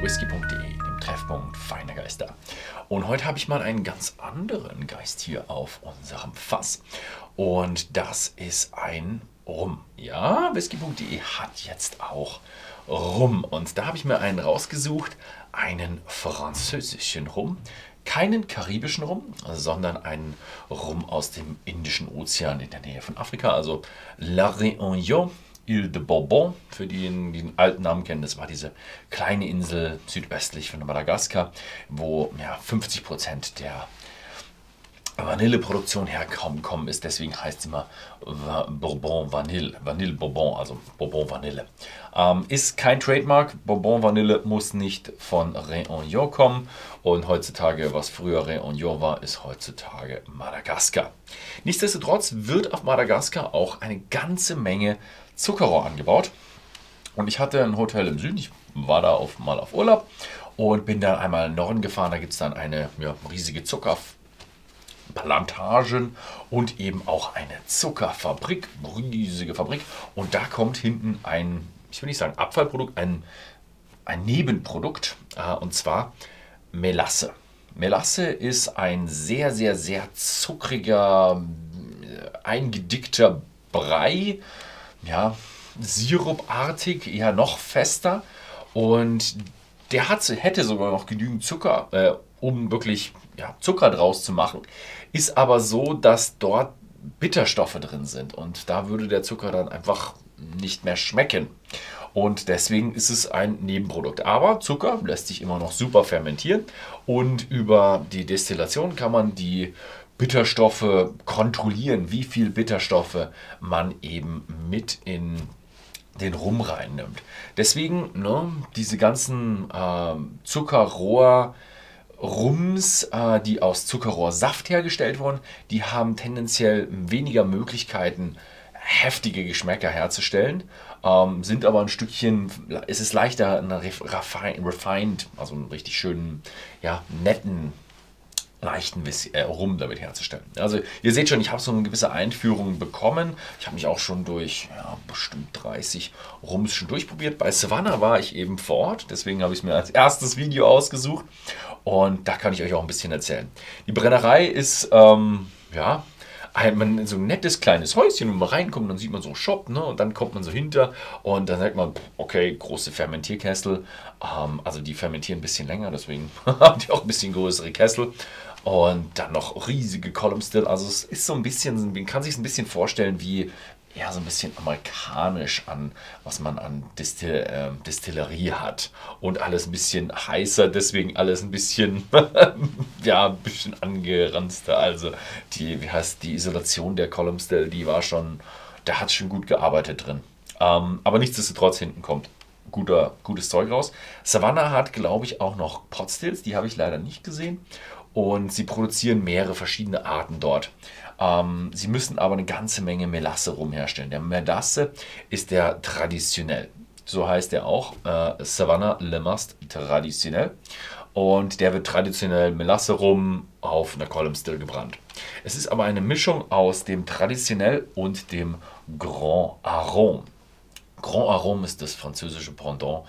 bei whisky.de, dem Treffpunkt feiner Geister. Und heute habe ich mal einen ganz anderen Geist hier auf unserem Fass. Und das ist ein Rum. Ja, whisky.de hat jetzt auch Rum. Und da habe ich mir einen rausgesucht, einen französischen Rum. Keinen karibischen Rum, sondern einen Rum aus dem Indischen Ozean in der Nähe von Afrika, also La Réunion Ile de Bourbon, für diejenigen, die den alten Namen kennen, das war diese kleine Insel südwestlich von Madagaskar, wo ja, 50 Prozent der Vanilleproduktion herkommen ist. Deswegen heißt es immer Bourbon Vanille, Vanille Bourbon, also Bourbon Vanille. Ähm, ist kein Trademark. Bourbon Vanille muss nicht von Réunion kommen. Und heutzutage, was früher Réunion war, ist heutzutage Madagaskar. Nichtsdestotrotz wird auf Madagaskar auch eine ganze Menge Zuckerrohr angebaut. Und ich hatte ein Hotel im Süden. Ich war da auf, mal auf Urlaub und bin dann einmal in den Norden gefahren. Da gibt es dann eine ja, riesige Zuckerfabrik Plantagen und eben auch eine Zuckerfabrik, riesige Fabrik. Und da kommt hinten ein, ich will nicht sagen Abfallprodukt, ein, ein Nebenprodukt, äh, und zwar Melasse. Melasse ist ein sehr, sehr, sehr zuckriger, äh, eingedickter Brei, ja, sirupartig, eher noch fester. Und der hat, hätte sogar noch genügend Zucker, äh, um wirklich ja, Zucker draus zu machen. Ist aber so, dass dort Bitterstoffe drin sind und da würde der Zucker dann einfach nicht mehr schmecken. Und deswegen ist es ein Nebenprodukt. Aber Zucker lässt sich immer noch super fermentieren und über die Destillation kann man die Bitterstoffe kontrollieren, wie viel Bitterstoffe man eben mit in den Rum reinnimmt. Deswegen ne, diese ganzen äh, Zuckerrohr, Rums, äh, die aus Zuckerrohrsaft hergestellt wurden, die haben tendenziell weniger Möglichkeiten, heftige Geschmäcker herzustellen, ähm, sind aber ein Stückchen, es ist leichter, einen refined, also einen richtig schönen, ja, netten leichten äh, Rum damit herzustellen. Also ihr seht schon, ich habe so eine gewisse Einführung bekommen. Ich habe mich auch schon durch ja, bestimmt 30 Rums schon durchprobiert. Bei Savannah war ich eben vor Ort, deswegen habe ich es mir als erstes Video ausgesucht und da kann ich euch auch ein bisschen erzählen. Die Brennerei ist, ähm, ja, ein, so ein nettes kleines Häuschen, wenn man reinkommt, dann sieht man so Shop, ne? Und dann kommt man so hinter und dann sagt man, okay, große Fermentierkessel. Ähm, also die fermentieren ein bisschen länger, deswegen haben die auch ein bisschen größere Kessel. Und dann noch riesige Column Still. Also es ist so ein bisschen, man kann sich ein bisschen vorstellen wie ja, so ein bisschen amerikanisch an, was man an Distill, äh, Distillerie hat. Und alles ein bisschen heißer, deswegen alles ein bisschen, ja, ein bisschen angeranzter. Also die, wie heißt die Isolation der Column Still, die war schon, da hat schon gut gearbeitet drin. Ähm, aber nichtsdestotrotz hinten kommt guter, gutes Zeug raus. Savannah hat, glaube ich, auch noch Potstills, die habe ich leider nicht gesehen und sie produzieren mehrere verschiedene Arten dort. Ähm, sie müssen aber eine ganze Menge Melasse rumherstellen. Der Melasse ist der traditionell. So heißt er auch. Äh, Savannah Le Mast traditionell. Und der wird traditionell Melasse rum auf einer Column Still gebrannt. Es ist aber eine Mischung aus dem traditionell und dem Grand Arôme. Grand Arôme ist das französische Pendant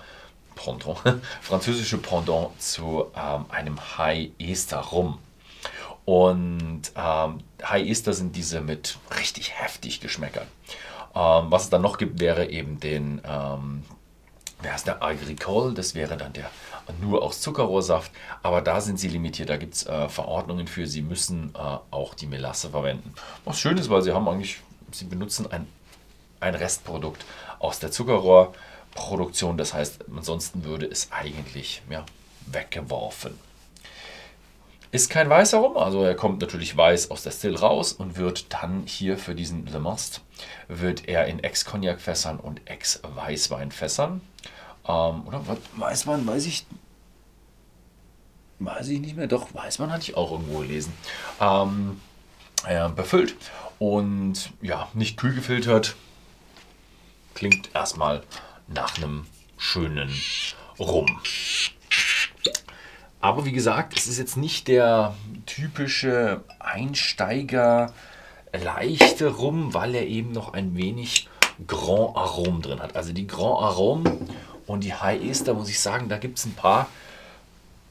Pendant, französische Pendant zu ähm, einem High Ester Rum. Und ähm, High Ester sind diese mit richtig heftig Geschmäckern. Ähm, was es dann noch gibt, wäre eben den, ähm, wer ist der Agricole, das wäre dann der nur aus Zuckerrohrsaft, aber da sind sie limitiert, da gibt es äh, Verordnungen für, sie müssen äh, auch die Melasse verwenden. Was schön ist, weil sie haben eigentlich, sie benutzen ein, ein Restprodukt aus der Zuckerrohr. Produktion. Das heißt, ansonsten würde es eigentlich ja, weggeworfen. Ist kein weißer Rum, also er kommt natürlich weiß aus der Still raus und wird dann hier für diesen Le Mast, wird er in Ex-Cognac-Fässern und Ex-Weißwein-Fässern, ähm, oder Weißwein, weiß ich, weiß ich nicht mehr, doch, Weißwein hatte ich auch irgendwo gelesen, ähm, äh, befüllt und ja, nicht kühl gefiltert, klingt erstmal nach einem schönen Rum. Aber wie gesagt, es ist jetzt nicht der typische Einsteiger leichte Rum, weil er eben noch ein wenig Grand Arôme drin hat. Also die Grand Arôme Und die High Ester, muss ich sagen, da gibt es ein paar.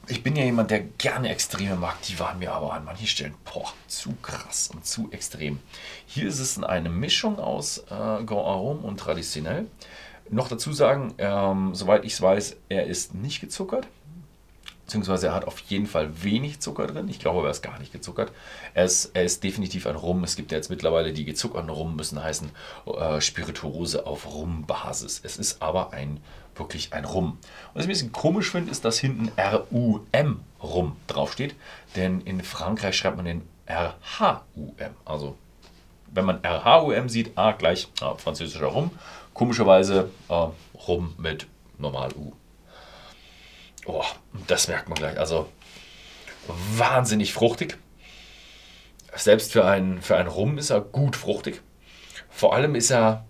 Ich bin ja jemand, der gerne Extreme mag. Die waren mir aber an manchen Stellen boah, zu krass und zu extrem. Hier ist es eine Mischung aus äh, Grand Arôme und traditionell. Noch dazu sagen, ähm, soweit ich es weiß, er ist nicht gezuckert beziehungsweise er hat auf jeden Fall wenig Zucker drin. Ich glaube, er ist gar nicht gezuckert. Er ist, er ist definitiv ein Rum. Es gibt ja jetzt mittlerweile die gezuckerten Rum, müssen heißen äh, Spirituose auf Rumbasis. Es ist aber ein wirklich ein Rum. Was ich ein bisschen komisch finde, ist, dass hinten R-U-M Rum draufsteht. Denn in Frankreich schreibt man den R-H-U-M. Also wenn man R-H-U-M sieht, ah, gleich ah, französischer Rum. Komischerweise äh, Rum mit normal U. Oh, das merkt man gleich. Also wahnsinnig fruchtig. Selbst für einen, für einen Rum ist er gut fruchtig. Vor allem ist er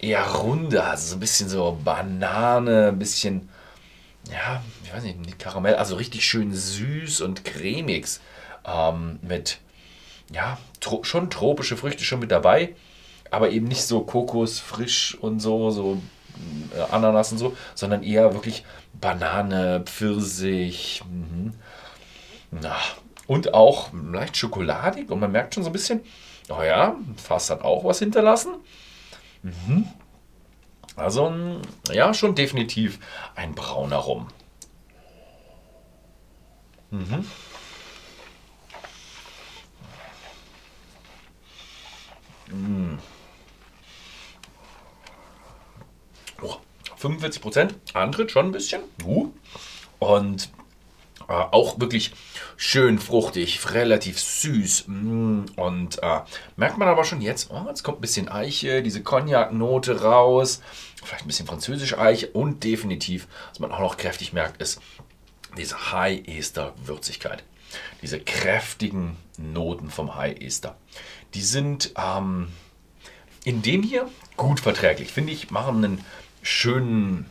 eher runder, also so ein bisschen so Banane, ein bisschen, ja, ich weiß nicht, Karamell, also richtig schön süß und cremig. Ähm, mit, ja, tro schon tropische Früchte schon mit dabei, aber eben nicht so Kokos frisch und so, so Ananas und so, sondern eher wirklich Banane, Pfirsich. Mhm. Na, und auch leicht schokoladig und man merkt schon so ein bisschen, oh ja, Fass hat auch was hinterlassen. Mhm. Also, ja, schon definitiv ein brauner Rum. Mhm. 45 Prozent. Antritt schon ein bisschen. Uh. Und äh, auch wirklich schön fruchtig, relativ süß. Mm. Und äh, merkt man aber schon jetzt, oh, jetzt kommt ein bisschen Eiche, diese Cognac-Note raus. Vielleicht ein bisschen französische Eiche. Und definitiv, was man auch noch kräftig merkt, ist diese High-Ester-Würzigkeit. Diese kräftigen Noten vom High-Ester. Die sind ähm, in dem hier gut verträglich. Finde ich, machen einen schönen,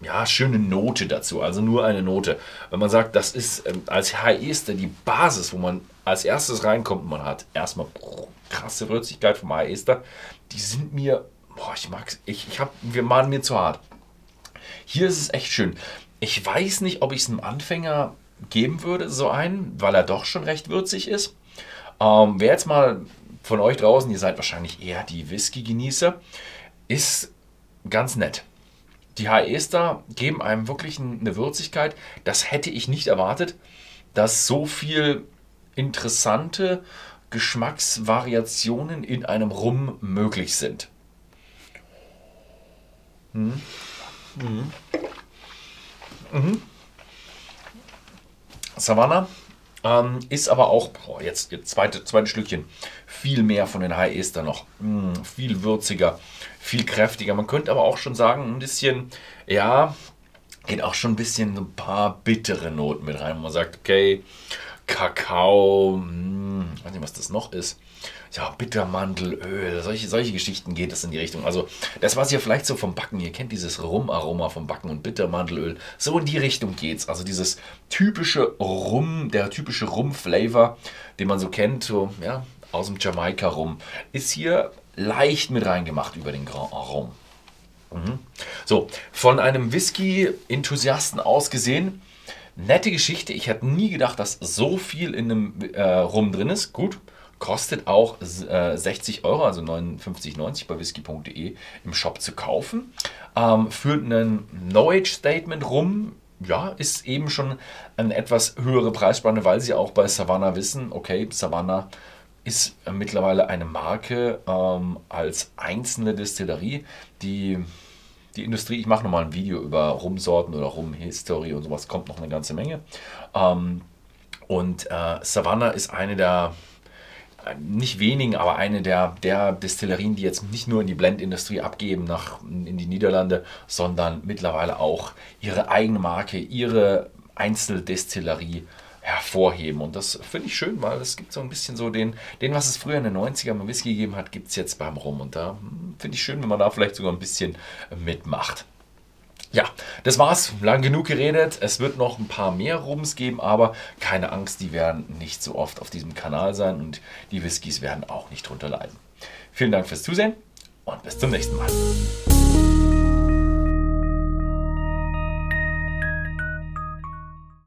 ja, schöne Note dazu. Also nur eine Note. Wenn man sagt, das ist ähm, als HEster die Basis, wo man als erstes reinkommt, man hat erstmal krasse Würzigkeit vom HEster, die sind mir, boah, ich mag's, ich, ich hab, wir machen mir zu hart. Hier ist es echt schön. Ich weiß nicht, ob ich es einem Anfänger geben würde, so einen, weil er doch schon recht würzig ist. Ähm, wer jetzt mal von euch draußen, ihr seid wahrscheinlich eher die Whisky-Genießer, ist ganz nett. Die HEs geben einem wirklich eine Würzigkeit. Das hätte ich nicht erwartet, dass so viel interessante Geschmacksvariationen in einem Rum möglich sind. Mhm. Mhm. Mhm. Savannah ähm, ist aber auch, boah, jetzt, jetzt zweite, zweite Schlückchen, viel mehr von den High Ester noch. Mm, viel würziger, viel kräftiger. Man könnte aber auch schon sagen, ein bisschen, ja, geht auch schon ein bisschen ein paar bittere Noten mit rein. Man sagt, okay, Kakao, mh, hm, weiß nicht, was das noch ist ja, Bittermandelöl, solche, solche Geschichten geht es in die Richtung. Also das, was ihr vielleicht so vom Backen, ihr kennt dieses Rum-Aroma vom Backen und Bittermandelöl, so in die Richtung geht's. Also dieses typische Rum, der typische Rum-Flavor, den man so kennt, so, ja, aus dem Jamaika-Rum, ist hier leicht mit reingemacht über den Grand Arôme. Mhm. So, von einem Whisky-Enthusiasten aus gesehen, nette Geschichte. Ich hätte nie gedacht, dass so viel in einem äh, Rum drin ist. Gut, Kostet auch äh, 60 Euro, also 59,90 bei whisky.de im Shop zu kaufen. Ähm, führt einen No-Age-Statement rum. Ja, ist eben schon eine etwas höhere Preisspanne, weil sie auch bei Savannah wissen, okay, Savannah ist äh, mittlerweile eine Marke ähm, als einzelne Distillerie, die die Industrie, ich mache nochmal ein Video über Rumsorten oder Rumhistorie und sowas, kommt noch eine ganze Menge. Ähm, und äh, Savannah ist eine der nicht wenigen, aber eine der, der Destillerien, die jetzt nicht nur in die Blendindustrie abgeben nach, in die Niederlande, sondern mittlerweile auch ihre eigene Marke, ihre Einzeldestillerie hervorheben. Und das finde ich schön, weil es gibt so ein bisschen so den, den was es früher in den 90ern beim Whisky gegeben hat, gibt es jetzt beim Rum. Und da hm, finde ich schön, wenn man da vielleicht sogar ein bisschen mitmacht. Ja, das war's. Lang genug geredet. Es wird noch ein paar mehr Rums geben, aber keine Angst, die werden nicht so oft auf diesem Kanal sein und die Whiskys werden auch nicht drunter leiden. Vielen Dank fürs Zusehen und bis zum nächsten Mal.